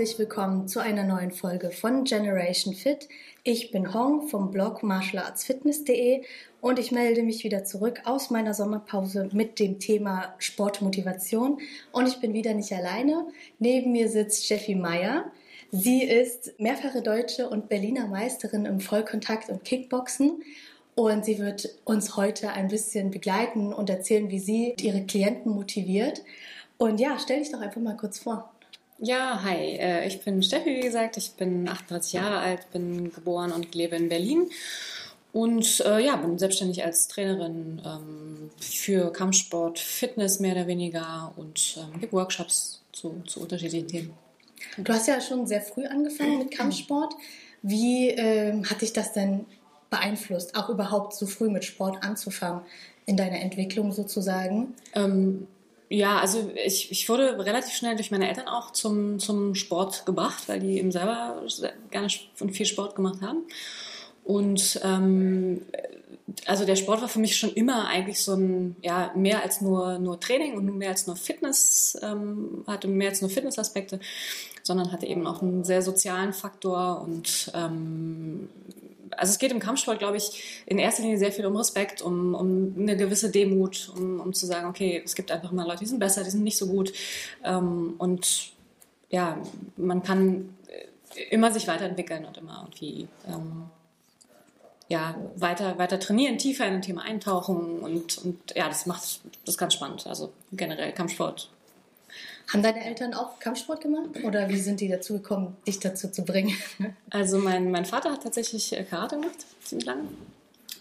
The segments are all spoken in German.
Herzlich willkommen zu einer neuen Folge von Generation Fit. Ich bin Hong vom Blog martialartsfitness.de und ich melde mich wieder zurück aus meiner Sommerpause mit dem Thema Sportmotivation. Und ich bin wieder nicht alleine. Neben mir sitzt Steffi Meyer. Sie ist mehrfache deutsche und Berliner Meisterin im Vollkontakt und Kickboxen. Und sie wird uns heute ein bisschen begleiten und erzählen, wie sie ihre Klienten motiviert. Und ja, stell dich doch einfach mal kurz vor. Ja, hi, äh, ich bin Steffi, wie gesagt, ich bin 38 Jahre alt, bin geboren und lebe in Berlin und äh, ja, bin selbstständig als Trainerin ähm, für Kampfsport, Fitness mehr oder weniger und ähm, gebe Workshops zu, zu unterschiedlichen Themen. Du hast ja schon sehr früh angefangen mit Kampfsport. Wie ähm, hat dich das denn beeinflusst, auch überhaupt so früh mit Sport anzufangen in deiner Entwicklung sozusagen? Ähm, ja, also ich, ich wurde relativ schnell durch meine Eltern auch zum, zum Sport gebracht, weil die eben selber gerne und viel Sport gemacht haben. Und ähm, also der Sport war für mich schon immer eigentlich so ein, ja, mehr als nur, nur Training und mehr als nur Fitness, ähm, hatte mehr als nur Fitnessaspekte, sondern hatte eben auch einen sehr sozialen Faktor und ähm, also es geht im Kampfsport, glaube ich, in erster Linie sehr viel um Respekt, um, um eine gewisse Demut, um, um zu sagen, okay, es gibt einfach mal Leute, die sind besser, die sind nicht so gut. Ähm, und ja, man kann immer sich weiterentwickeln und immer irgendwie ähm, ja, weiter, weiter trainieren, tiefer in ein Thema eintauchen und, und ja, das macht das ganz spannend. Also generell Kampfsport haben deine Eltern auch Kampfsport gemacht oder wie sind die dazu gekommen, dich dazu zu bringen? Also mein, mein Vater hat tatsächlich äh, Karate gemacht, ziemlich lange.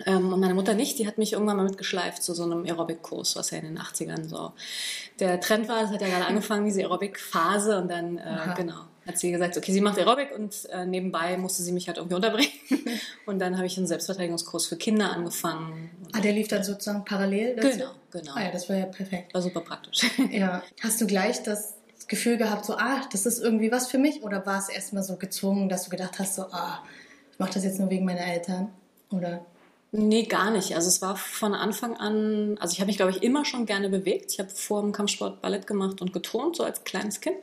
Ähm, und meine Mutter nicht, die hat mich irgendwann mal mitgeschleift zu so einem Aerobic-Kurs, was ja in den 80ern so der Trend war. Das hat ja gerade angefangen, diese Aerobic-Phase und dann, äh, genau, hat sie gesagt, okay, sie macht Aerobic und äh, nebenbei musste sie mich halt irgendwie unterbringen. und dann habe ich einen Selbstverteidigungskurs für Kinder angefangen. Ah, der lief dann sozusagen parallel dazu? Genau, genau. Ah ja, das war ja perfekt. War super praktisch. ja. Hast du gleich das Gefühl gehabt, so, ah, das ist irgendwie was für mich? Oder war es erstmal so gezwungen, dass du gedacht hast, so, ah, ich mache das jetzt nur wegen meiner Eltern? Oder? Nee, gar nicht. Also es war von Anfang an, also ich habe mich, glaube ich, immer schon gerne bewegt. Ich habe vor dem Kampfsport Ballett gemacht und geturnt, so als kleines Kind.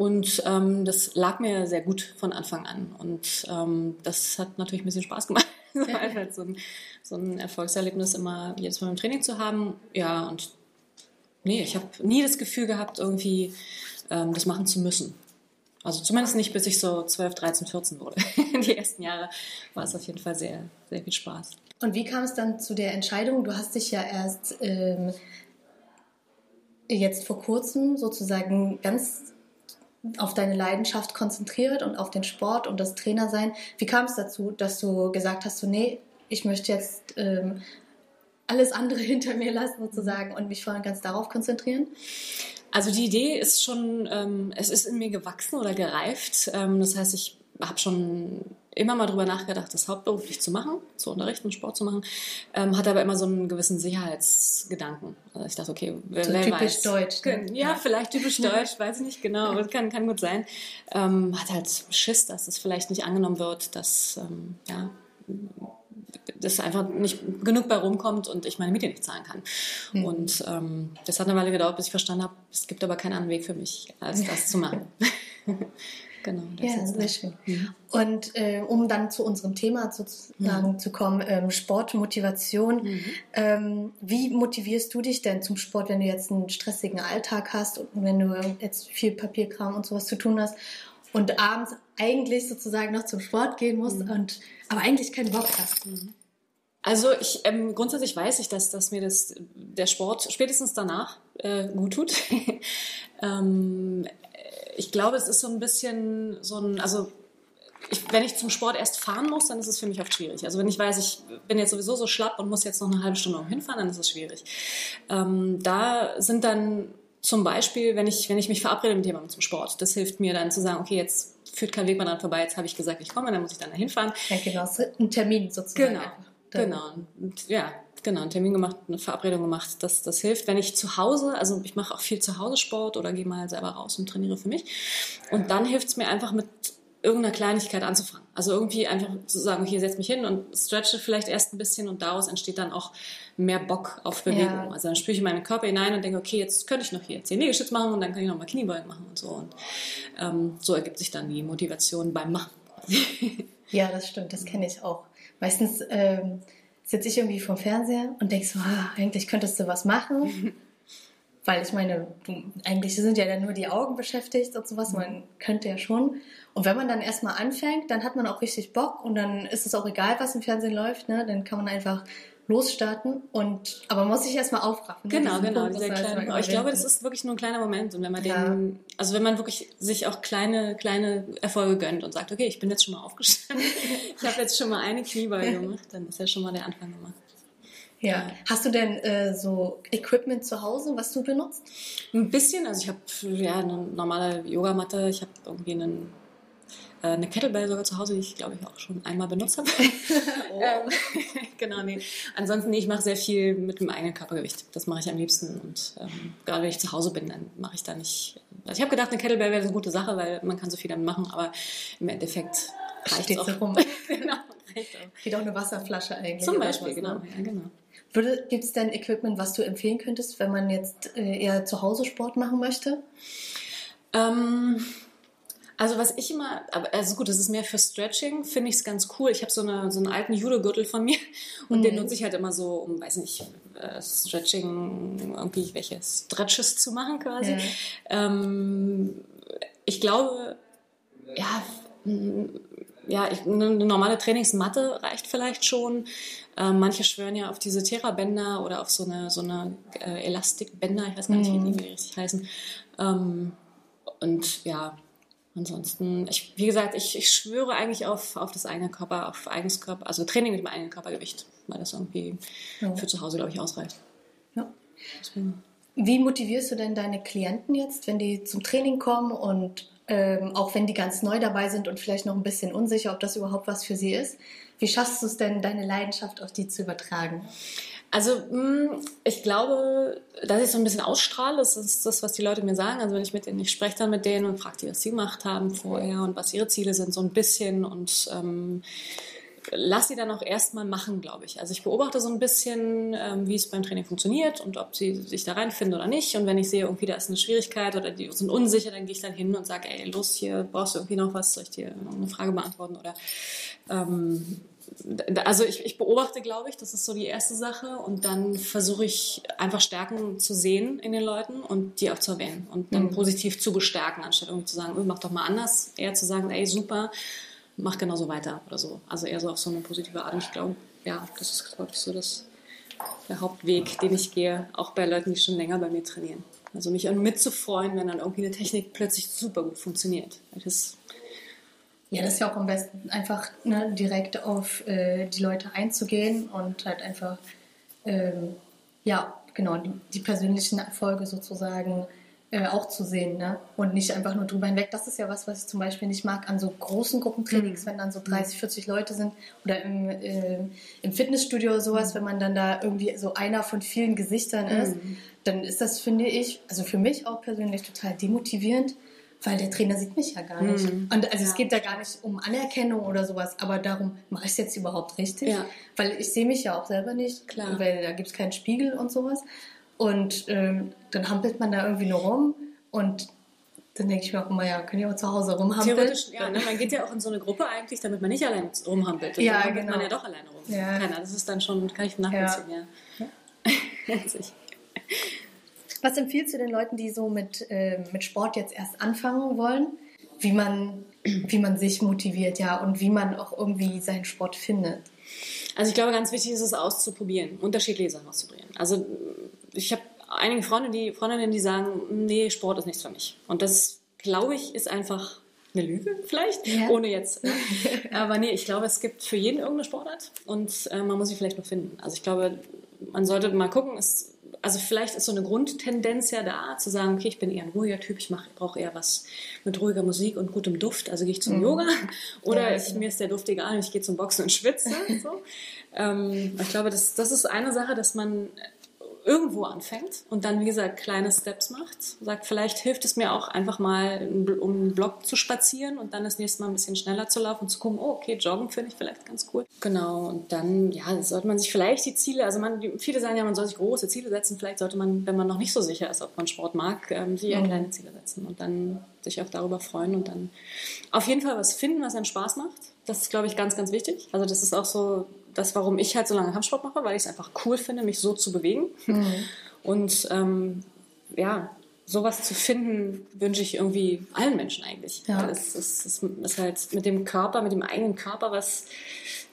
Und ähm, das lag mir sehr gut von Anfang an. Und ähm, das hat natürlich ein bisschen Spaß gemacht. so ein, so ein Erfolgserlebnis immer jedes Mal im Training zu haben. Ja, und nee, ich habe nie das Gefühl gehabt, irgendwie ähm, das machen zu müssen. Also zumindest nicht, bis ich so 12, 13, 14 wurde. Die ersten Jahre war es auf jeden Fall sehr, sehr viel Spaß. Und wie kam es dann zu der Entscheidung? Du hast dich ja erst ähm, jetzt vor kurzem sozusagen ganz auf deine Leidenschaft konzentriert und auf den Sport und das Trainersein. Wie kam es dazu, dass du gesagt hast, so, nee, ich möchte jetzt ähm, alles andere hinter mir lassen sozusagen und mich voll und ganz darauf konzentrieren? Also die Idee ist schon, ähm, es ist in mir gewachsen oder gereift. Ähm, das heißt, ich habe schon immer mal drüber nachgedacht, das hauptberuflich zu machen, zu unterrichten, Sport zu machen, ähm, hatte aber immer so einen gewissen Sicherheitsgedanken. Also ich dachte, okay, wer, so wer typisch weiß. deutsch. Ne? Ja, ja, vielleicht typisch deutsch, weiß ich nicht genau, aber kann, kann gut sein. Ähm, hat halt Schiss, dass das vielleicht nicht angenommen wird, dass ähm, ja, das einfach nicht genug bei rumkommt und ich meine Miete nicht zahlen kann. Mhm. Und ähm, das hat eine Weile gedauert, bis ich verstanden habe, es gibt aber keinen anderen Weg für mich, als das zu machen. Genau. ja, sehr schön. Mhm. Und äh, um dann zu unserem Thema sozusagen mhm. zu kommen, ähm, Sportmotivation. Mhm. Ähm, wie motivierst du dich denn zum Sport, wenn du jetzt einen stressigen Alltag hast und wenn du jetzt viel Papierkram und sowas zu tun hast und abends eigentlich sozusagen noch zum Sport gehen musst mhm. und aber eigentlich keinen Bock hast? Mhm. Also ich ähm, grundsätzlich weiß ich, dass, dass mir das der Sport spätestens danach äh, gut tut. ähm, ich glaube, es ist so ein bisschen so ein, also ich, wenn ich zum Sport erst fahren muss, dann ist es für mich oft schwierig. Also wenn ich weiß, ich bin jetzt sowieso so schlapp und muss jetzt noch eine halbe Stunde hinfahren, dann ist es schwierig. Ähm, da sind dann zum Beispiel, wenn ich, wenn ich mich verabrede mit jemandem zum Sport, das hilft mir dann zu sagen, okay, jetzt führt kein Weg mehr dran vorbei, jetzt habe ich gesagt, ich komme, dann muss ich dann dahin fahren. Ja, genau, ein Termin sozusagen. Genau, genau. Und, ja, genau, einen Termin gemacht, eine Verabredung gemacht. Das, das hilft, wenn ich zu Hause, also ich mache auch viel zu Hause Sport oder gehe mal selber raus und trainiere für mich. Und dann hilft es mir einfach mit irgendeiner Kleinigkeit anzufangen. Also irgendwie einfach zu sagen, okay, setz mich hin und stretche vielleicht erst ein bisschen und daraus entsteht dann auch mehr Bock auf Bewegung. Ja. Also dann spüre ich in meinen Körper hinein und denke, okay, jetzt könnte ich noch hier zehn Liegestütze machen und dann kann ich noch mal Kniebeugen machen und so. Und ähm, so ergibt sich dann die Motivation beim Machen. ja, das stimmt, das kenne ich auch. Meistens ähm, sitze ich irgendwie vom Fernseher und denke so, ah, eigentlich könntest du was machen. Weil ich meine, eigentlich sind ja dann nur die Augen beschäftigt und sowas. Man könnte ja schon. Und wenn man dann erstmal anfängt, dann hat man auch richtig Bock und dann ist es auch egal, was im Fernsehen läuft. Ne? Dann kann man einfach losstarten und aber man muss sich erstmal aufraffen. Ne? Genau, genau. Punkt, kleine, ich glaube, das ist wirklich nur ein kleiner Moment und wenn man ja. den, also wenn man wirklich sich auch kleine kleine Erfolge gönnt und sagt, okay, ich bin jetzt schon mal aufgestanden, ich habe jetzt schon mal eine Kniebeuge gemacht, dann ist ja schon mal der Anfang gemacht. Ja. Hast du denn äh, so Equipment zu Hause, was du benutzt? Ein bisschen. Also ich habe ja eine normale Yogamatte. Ich habe irgendwie einen, eine Kettlebell sogar zu Hause, die ich glaube ich auch schon einmal benutzt habe. oh. ähm, genau, nee. Ansonsten, nee, ich mache sehr viel mit dem eigenen Körpergewicht. Das mache ich am liebsten. Und ähm, gerade wenn ich zu Hause bin, dann mache ich da nicht. Also ich habe gedacht, eine Kettlebell wäre eine gute Sache, weil man kann so viel damit machen, aber im Endeffekt reicht es auch. rum. genau. Geht auch eine Wasserflasche eigentlich. Zum Beispiel, genau. Ne? Ja, genau. Gibt es denn Equipment, was du empfehlen könntest, wenn man jetzt äh, eher zu Hause Sport machen möchte? Ähm, also was ich immer, also gut, das ist mehr für Stretching, finde ich es ganz cool. Ich habe so, eine, so einen alten Judo-Gürtel von mir und mhm. den nutze ich halt immer so, um, weiß nicht, äh, Stretching, irgendwie welche Stretches zu machen quasi. Ja. Ähm, ich glaube, ja, ja, ich, eine normale Trainingsmatte reicht vielleicht schon. Ähm, manche schwören ja auf diese Therabänder oder auf so eine, so eine äh, Elastikbänder, ich weiß gar nicht, mhm. wie die richtig heißen. Ähm, und ja, ansonsten, ich, wie gesagt, ich, ich schwöre eigentlich auf, auf das eigene Körper, auf eigenes Körper, also Training mit dem eigenen Körpergewicht, weil das irgendwie ja. für zu Hause, glaube ich, ausreicht. Ja. Deswegen. Wie motivierst du denn deine Klienten jetzt, wenn die zum Training kommen und ähm, auch wenn die ganz neu dabei sind und vielleicht noch ein bisschen unsicher, ob das überhaupt was für sie ist? Wie schaffst du es denn, deine Leidenschaft auf die zu übertragen? Also mm, ich glaube, dass ich so ein bisschen ausstrahle, das ist das, was die Leute mir sagen. Also wenn ich mit denen, ich spreche dann mit denen und frage die, was sie gemacht haben vorher und was ihre Ziele sind, so ein bisschen und ähm, lass sie dann auch erstmal machen, glaube ich. Also ich beobachte so ein bisschen, ähm, wie es beim Training funktioniert und ob sie sich da reinfinden oder nicht. Und wenn ich sehe, irgendwie da ist eine Schwierigkeit oder die sind unsicher, dann gehe ich dann hin und sage, ey, los, hier brauchst du irgendwie noch was, soll ich dir eine Frage beantworten oder ähm, also ich, ich beobachte, glaube ich, das ist so die erste Sache und dann versuche ich einfach Stärken zu sehen in den Leuten und die auch zu erwähnen und dann mhm. positiv zu bestärken, anstatt irgendwie zu sagen, oh, mach doch mal anders, eher zu sagen, ey, super, mach genauso weiter oder so. Also eher so auf so eine positive Art. Und ich glaube, ja, das ist, glaube ich, so das, der Hauptweg, den ich gehe, auch bei Leuten, die schon länger bei mir trainieren. Also mich mitzufreuen, wenn dann irgendwie eine Technik plötzlich super gut funktioniert. Das, ja, das ist ja auch am besten, einfach ne, direkt auf äh, die Leute einzugehen und halt einfach, ähm, ja, genau, die, die persönlichen Erfolge sozusagen äh, auch zu sehen ne? und nicht einfach nur drüber hinweg. Das ist ja was, was ich zum Beispiel nicht mag an so großen Gruppentrainings, mhm. wenn dann so 30, 40 Leute sind oder im, äh, im Fitnessstudio oder sowas, mhm. wenn man dann da irgendwie so einer von vielen Gesichtern ist, mhm. dann ist das, finde ich, also für mich auch persönlich total demotivierend, weil der Trainer sieht mich ja gar nicht. Mhm. Und also ja. es geht da gar nicht um Anerkennung oder sowas, aber darum, mache ich es jetzt überhaupt richtig? Ja. Weil ich sehe mich ja auch selber nicht, Klar. weil da gibt es keinen Spiegel und sowas. Und ähm, dann hampelt man da irgendwie nur rum und dann denke ich mir auch immer, ja, können ich auch zu Hause rumhampeln. Theoretisch, ja, ne? man geht ja auch in so eine Gruppe eigentlich, damit man nicht allein rumhampelt. Und ja, dann genau. man ja doch alleine rum. Ja. Keiner, das ist dann schon, kann ich nachvollziehen, ja. ja. Was empfiehlst du den Leuten, die so mit, äh, mit Sport jetzt erst anfangen wollen? Wie man, wie man sich motiviert, ja, und wie man auch irgendwie seinen Sport findet? Also ich glaube, ganz wichtig ist es auszuprobieren, unterschiedliche Sachen auszuprobieren. Also ich habe einige Freunde, die, Freundinnen, die sagen, nee, Sport ist nichts für mich. Und das, glaube ich, ist einfach eine Lüge vielleicht, ja. ohne jetzt. Ne? Aber nee, ich glaube, es gibt für jeden irgendeine Sportart und äh, man muss sie vielleicht nur finden. Also ich glaube, man sollte mal gucken, es, also vielleicht ist so eine Grundtendenz ja da, zu sagen, okay, ich bin eher ein ruhiger Typ, ich, brauche eher was mit ruhiger Musik und gutem Duft, also gehe ich zum mhm. Yoga oder ja, ich, mir ist der Duft egal, ich gehe zum Boxen und schwitze. So. ähm, ich glaube, das, das ist eine Sache, dass man irgendwo anfängt und dann, wie gesagt, kleine Steps macht. Sagt, vielleicht hilft es mir auch einfach mal, um einen Block zu spazieren und dann das nächste Mal ein bisschen schneller zu laufen und zu gucken, oh, okay, joggen finde ich vielleicht ganz cool. Genau, und dann, ja, sollte man sich vielleicht die Ziele, also man, viele sagen ja, man soll sich große Ziele setzen. Vielleicht sollte man, wenn man noch nicht so sicher ist, ob man Sport mag, ähm, sich eher mhm. kleine Ziele setzen und dann sich auch darüber freuen und dann auf jeden Fall was finden, was einem Spaß macht. Das ist, glaube ich, ganz, ganz wichtig. Also das ist auch so das, warum ich halt so lange Kampfsport mache, weil ich es einfach cool finde, mich so zu bewegen. Mhm. Und ähm, ja, sowas zu finden, wünsche ich irgendwie allen Menschen eigentlich. Ja. Es, es, es, ist halt mit dem Körper, mit dem eigenen Körper was,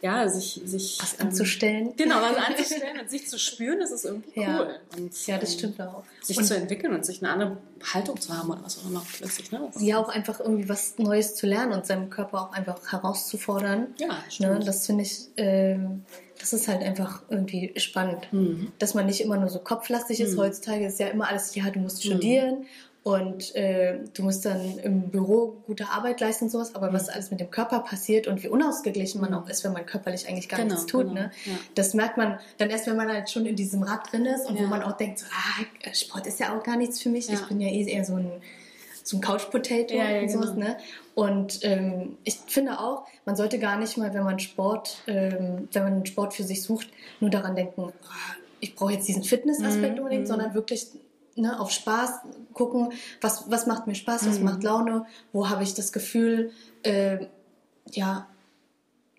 ja, sich, sich was ähm, anzustellen. Genau, was anzustellen und sich zu spüren, das ist irgendwie cool. Ja, und, ja das ähm, stimmt auch. Sich und zu entwickeln und sich eine andere Haltung zu haben oder was auch immer plötzlich. Ne? Ja, auch einfach irgendwie was Neues zu lernen und seinem Körper auch einfach herauszufordern. Ja, ne? stimmt. Ne? Das finde ich. Ähm, das ist halt einfach irgendwie spannend, mhm. dass man nicht immer nur so kopflastig ist. Mhm. Heutzutage ist ja immer alles, ja, du musst mhm. studieren und äh, du musst dann im Büro gute Arbeit leisten und sowas, aber was mhm. alles mit dem Körper passiert und wie unausgeglichen man mhm. auch ist, wenn man körperlich eigentlich gar genau, nichts tut, genau. ne? Ja. das merkt man dann erst, wenn man halt schon in diesem Rad drin ist und ja. wo man auch denkt, so, ah, Sport ist ja auch gar nichts für mich, ja. ich bin ja eh eher so ein ein Couch Potato ja, und sowas, genau. ne? Und ähm, ich finde auch, man sollte gar nicht mal, wenn man Sport, ähm, wenn man Sport für sich sucht, nur daran denken, oh, ich brauche jetzt diesen Fitnessaspekt mhm. unbedingt, sondern wirklich ne, auf Spaß gucken, was, was macht mir Spaß, was mhm. macht Laune, wo habe ich das Gefühl, äh, ja,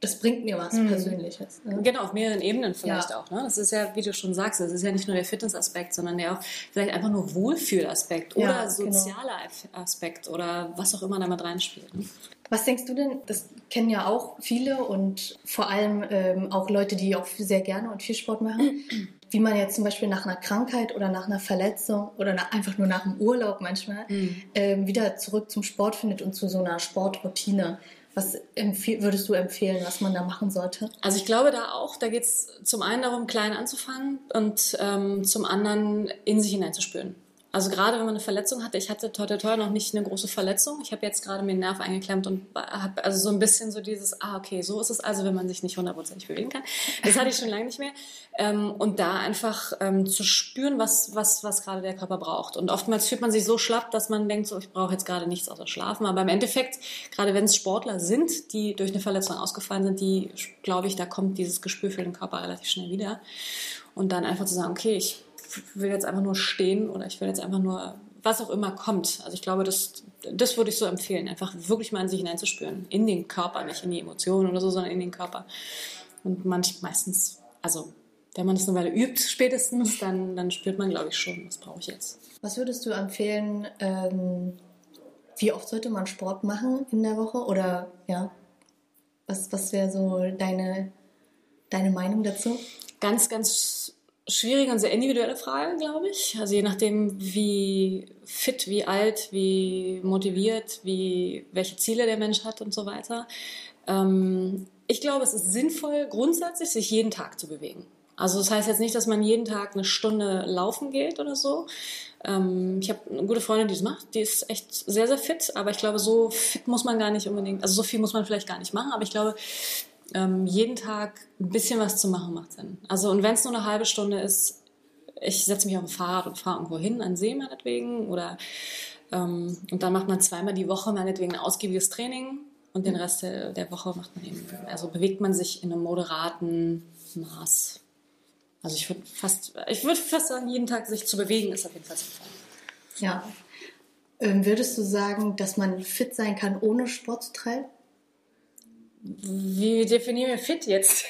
das bringt mir was mhm. Persönliches. Ne? Genau, auf mehreren Ebenen vielleicht ja. auch. Ne? Das ist ja, wie du schon sagst, das ist ja nicht nur der Fitnessaspekt, sondern ja auch vielleicht einfach nur Wohlfühlaspekt oder ja, genau. sozialer genau. Aspekt oder was auch immer da mit reinspielt. Ne? Was denkst du denn? Das kennen ja auch viele und vor allem ähm, auch Leute, die auch sehr gerne und viel Sport machen. Wie man jetzt zum Beispiel nach einer Krankheit oder nach einer Verletzung oder nach, einfach nur nach einem Urlaub manchmal mhm. ähm, wieder zurück zum Sport findet und zu so einer Sportroutine. Was würdest du empfehlen, was man da machen sollte? Also ich glaube da auch, da geht es zum einen darum, klein anzufangen und ähm, zum anderen in sich hineinzuspüren. Also gerade wenn man eine Verletzung hatte, ich hatte heute teuer noch nicht eine große Verletzung. Ich habe jetzt gerade mir den Nerv eingeklemmt und habe also so ein bisschen so dieses, ah okay, so ist es also, wenn man sich nicht hundertprozentig bewegen kann. Das hatte ich schon lange nicht mehr. Ähm, und da einfach ähm, zu spüren, was, was, was gerade der Körper braucht. Und oftmals fühlt man sich so schlapp, dass man denkt, so ich brauche jetzt gerade nichts außer Schlafen. Aber im Endeffekt, gerade wenn es Sportler sind, die durch eine Verletzung ausgefallen sind, die, glaube ich, da kommt dieses Gespür für den Körper relativ schnell wieder. Und dann einfach zu sagen, okay, ich will jetzt einfach nur stehen oder ich will jetzt einfach nur, was auch immer kommt. Also ich glaube, das, das würde ich so empfehlen, einfach wirklich mal in sich hineinzuspüren. In den Körper, nicht in die Emotionen oder so, sondern in den Körper. Und manch, meistens, also wenn man das eine Weile übt, spätestens, dann, dann spürt man, glaube ich, schon, was brauche ich jetzt. Was würdest du empfehlen, ähm, wie oft sollte man Sport machen in der Woche? Oder ja, was, was wäre so deine, deine Meinung dazu? Ganz, ganz schwierige und sehr individuelle Frage, glaube ich. Also je nachdem, wie fit, wie alt, wie motiviert, wie welche Ziele der Mensch hat und so weiter. Ähm, ich glaube, es ist sinnvoll, grundsätzlich sich jeden Tag zu bewegen. Also das heißt jetzt nicht, dass man jeden Tag eine Stunde laufen geht oder so. Ähm, ich habe eine gute Freundin, die das macht. Die ist echt sehr, sehr fit. Aber ich glaube, so fit muss man gar nicht unbedingt, also so viel muss man vielleicht gar nicht machen. Aber ich glaube, ähm, jeden Tag ein bisschen was zu machen, macht Sinn. Also und wenn es nur eine halbe Stunde ist, ich setze mich auf ein Fahrrad und fahre irgendwo hin, an See meinetwegen, oder ähm, und dann macht man zweimal die Woche meinetwegen ein ausgiebiges Training und den Rest der, der Woche macht man eben, also bewegt man sich in einem moderaten Maß. Also ich würde fast, ich würde fast sagen, jeden Tag sich zu bewegen ist auf jeden Fall sinnvoll. Ja. Ähm, würdest du sagen, dass man fit sein kann, ohne Sport zu treiben? Wie definieren wir fit jetzt?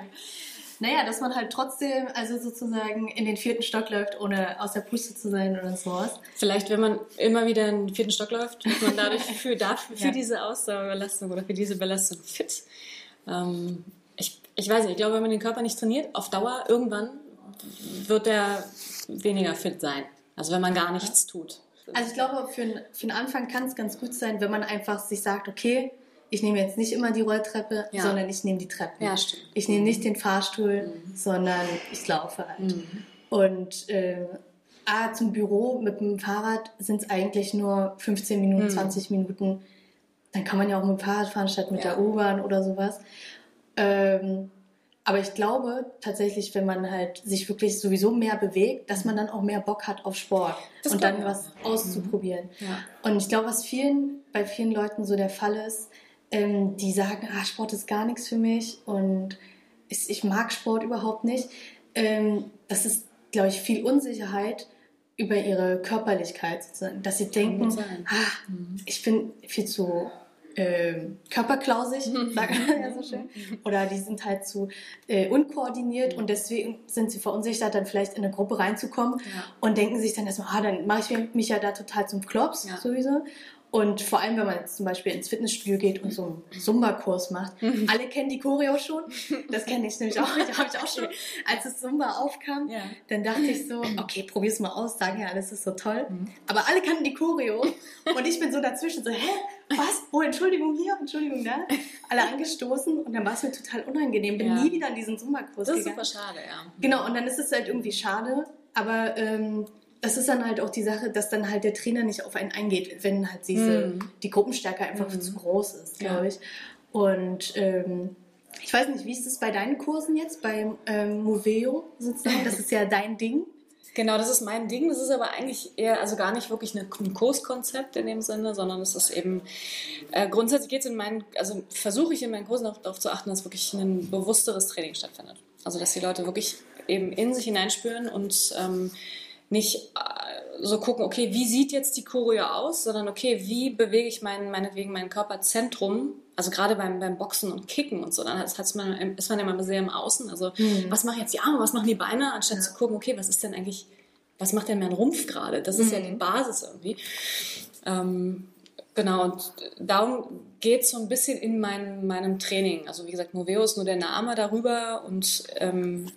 naja, dass man halt trotzdem, also sozusagen in den vierten Stock läuft, ohne aus der Puste zu sein oder sowas. Vielleicht, wenn man immer wieder in den vierten Stock läuft, wird man dadurch für, dafür, für ja. diese Ausdauerbelastung oder für diese Belastung fit. Ähm, ich, ich weiß nicht, ich glaube, wenn man den Körper nicht trainiert, auf Dauer irgendwann wird er weniger fit sein. Also wenn man gar nichts tut. Also ich glaube, für, für den Anfang kann es ganz gut sein, wenn man einfach sich sagt, okay, ich nehme jetzt nicht immer die Rolltreppe, ja. sondern ich nehme die Treppe. Ja, stimmt. Ich nehme nicht den Fahrstuhl, mhm. sondern ich laufe halt. Mhm. Und äh, A, zum Büro mit dem Fahrrad sind es eigentlich nur 15 Minuten, mhm. 20 Minuten. Dann kann man ja auch mit dem Fahrrad fahren statt mit ja. der U-Bahn oder sowas. Ähm, Aber ich glaube tatsächlich, wenn man halt sich wirklich sowieso mehr bewegt, dass man dann auch mehr Bock hat auf Sport Das und dann was auch. auszuprobieren. Ja. Und ich glaube, was vielen, bei vielen Leuten so der Fall ist, ähm, die sagen, ah, Sport ist gar nichts für mich und ich, ich mag Sport überhaupt nicht. Ähm, das ist, glaube ich, viel Unsicherheit über ihre Körperlichkeit sozusagen, dass sie denken, ah, ich bin viel zu ähm, körperklausig, sagt man ja so schön. Oder die sind halt zu äh, unkoordiniert und deswegen sind sie verunsichert, dann vielleicht in eine Gruppe reinzukommen Ja. und denken sich dann erstmal, ah, dann mache ich mich ja da total zum Klops Ja. sowieso. Und vor allem, wenn man jetzt zum Beispiel ins Fitnessstudio geht und so einen Zumba-Kurs macht. Alle kennen die Choreo schon. Das kenne ich nämlich auch. Das habe ich auch schon. Als das Zumba aufkam, Ja. dann dachte ich so, okay, probier's mal aus. Sagen ja, alles ist so toll. Mhm. Aber alle kannten die Choreo. Und ich bin so dazwischen so, hä? Was? Oh, Entschuldigung hier, Entschuldigung da. Alle angestoßen. Und dann war es mir total unangenehm. Bin Ja. nie wieder in diesen Zumba-Kurs Das ist gegangen. super schade, ja. Genau, und dann ist es halt irgendwie schade, aber ähm, das ist dann halt auch die Sache, dass dann halt der Trainer nicht auf einen eingeht, wenn halt diese, Mhm. die Gruppenstärke einfach zu groß ist, glaube Ja. ich. Und ähm, ich weiß nicht, wie ist es bei deinen Kursen jetzt, beim ähm, Moveo sozusagen? Das ist ja dein Ding. Genau, das ist mein Ding. Das ist aber eigentlich eher, also gar nicht wirklich eine, ein Kurskonzept in dem Sinne, sondern es ist eben, äh, grundsätzlich geht es in meinen, also versuche ich in meinen Kursen auch darauf zu achten, dass wirklich ein bewussteres Training stattfindet. Also, dass die Leute wirklich eben in sich hineinspüren und ähm, nicht äh, so gucken, okay, wie sieht jetzt die Choreo aus, sondern okay, wie bewege ich mein, meinetwegen mein Körperzentrum, also gerade beim, beim Boxen und Kicken und so, dann hat, hat's man, ist man immer sehr im Außen, also was machen jetzt die Arme, was machen die Beine, anstatt zu gucken, okay, was ist denn eigentlich, was macht denn mein Rumpf gerade? Das ist ja die Basis irgendwie. Ähm, genau, und darum geht es so ein bisschen in mein, meinem Training. Also wie gesagt, Moveo ist nur der Name darüber und ähm,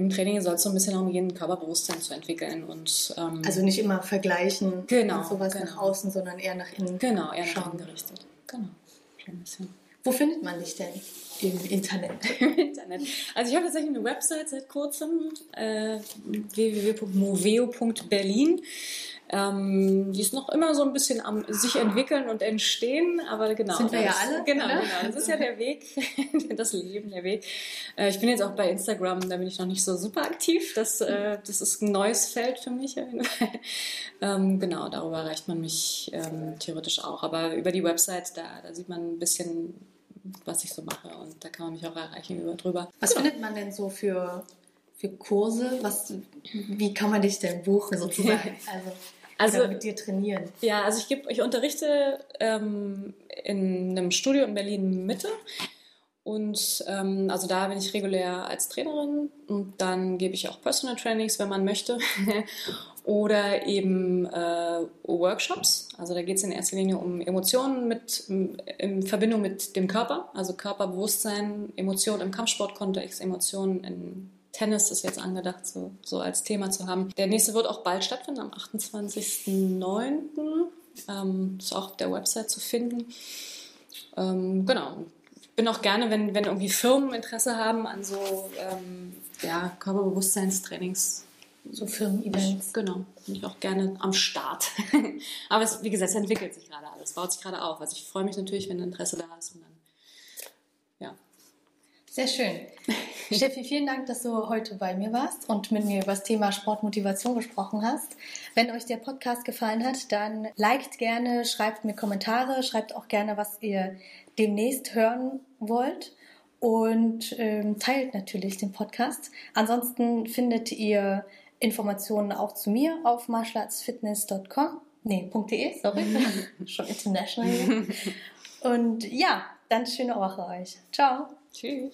im Training soll es so ein bisschen darum gehen, Körperbewusstsein zu entwickeln und ähm, Also nicht immer vergleichen Genau, und sowas genau. nach außen, sondern eher nach innen. genau, eher nach schauen. innen gerichtet. Genau. Wo findet man dich denn im Internet? im Internet. Also ich habe tatsächlich eine Website seit kurzem, äh, www.moveo.berlin. Ähm, die ist noch immer so ein bisschen am sich entwickeln und entstehen, aber genau. Sind wir ja alle, Genau, genau. Das ist ja der Weg, das Leben, der Weg. Äh, ich bin jetzt auch bei Instagram, da bin ich noch nicht so super aktiv. Das, äh, das ist ein neues Feld für mich. ähm, genau, darüber erreicht man mich ähm, theoretisch auch. Aber über die Website, da, da sieht man ein bisschen, was ich so mache und da kann man mich auch erreichen über drüber. Was findet man denn so für, für Kurse? Was, wie kann man dich denn buchen sozusagen? Also, Also- oder mit dir trainieren. Ja, also ich, geb, ich unterrichte ähm, in einem Studio in Berlin Mitte. Und ähm, also da bin ich regulär als Trainerin und dann gebe ich auch Personal Trainings, wenn man möchte. Oder eben äh, Workshops. Also da geht es in erster Linie um Emotionen mit, in Verbindung mit dem Körper. Also Körperbewusstsein, Emotionen im Kampfsportkontext, Emotionen in Tennis ist jetzt angedacht, so, so als Thema zu haben. Der nächste wird auch bald stattfinden, am 28.09. Ähm, ist auch auf der Website zu finden. Ähm, genau. Ich bin auch gerne, wenn, wenn irgendwie Firmen Interesse haben an so ähm, ja, Körperbewusstseinstrainings. So Firmen-Events. Genau, bin ich auch gerne am Start. Aber es, wie gesagt, es entwickelt sich gerade alles, baut sich gerade auf. Also ich freue mich natürlich, wenn Interesse da ist und dann. Sehr schön. Steffi, vielen Dank, dass du heute bei mir warst und mit mir über das Thema Sportmotivation gesprochen hast. Wenn euch der Podcast gefallen hat, dann liked gerne, schreibt mir Kommentare, schreibt auch gerne, was ihr demnächst hören wollt und ähm, teilt natürlich den Podcast. Ansonsten findet ihr Informationen auch zu mir auf martialartsfitness.com. Nee, .de, sorry. Schon international. Und ja, dann schöne Woche euch. Ciao. Tschüss.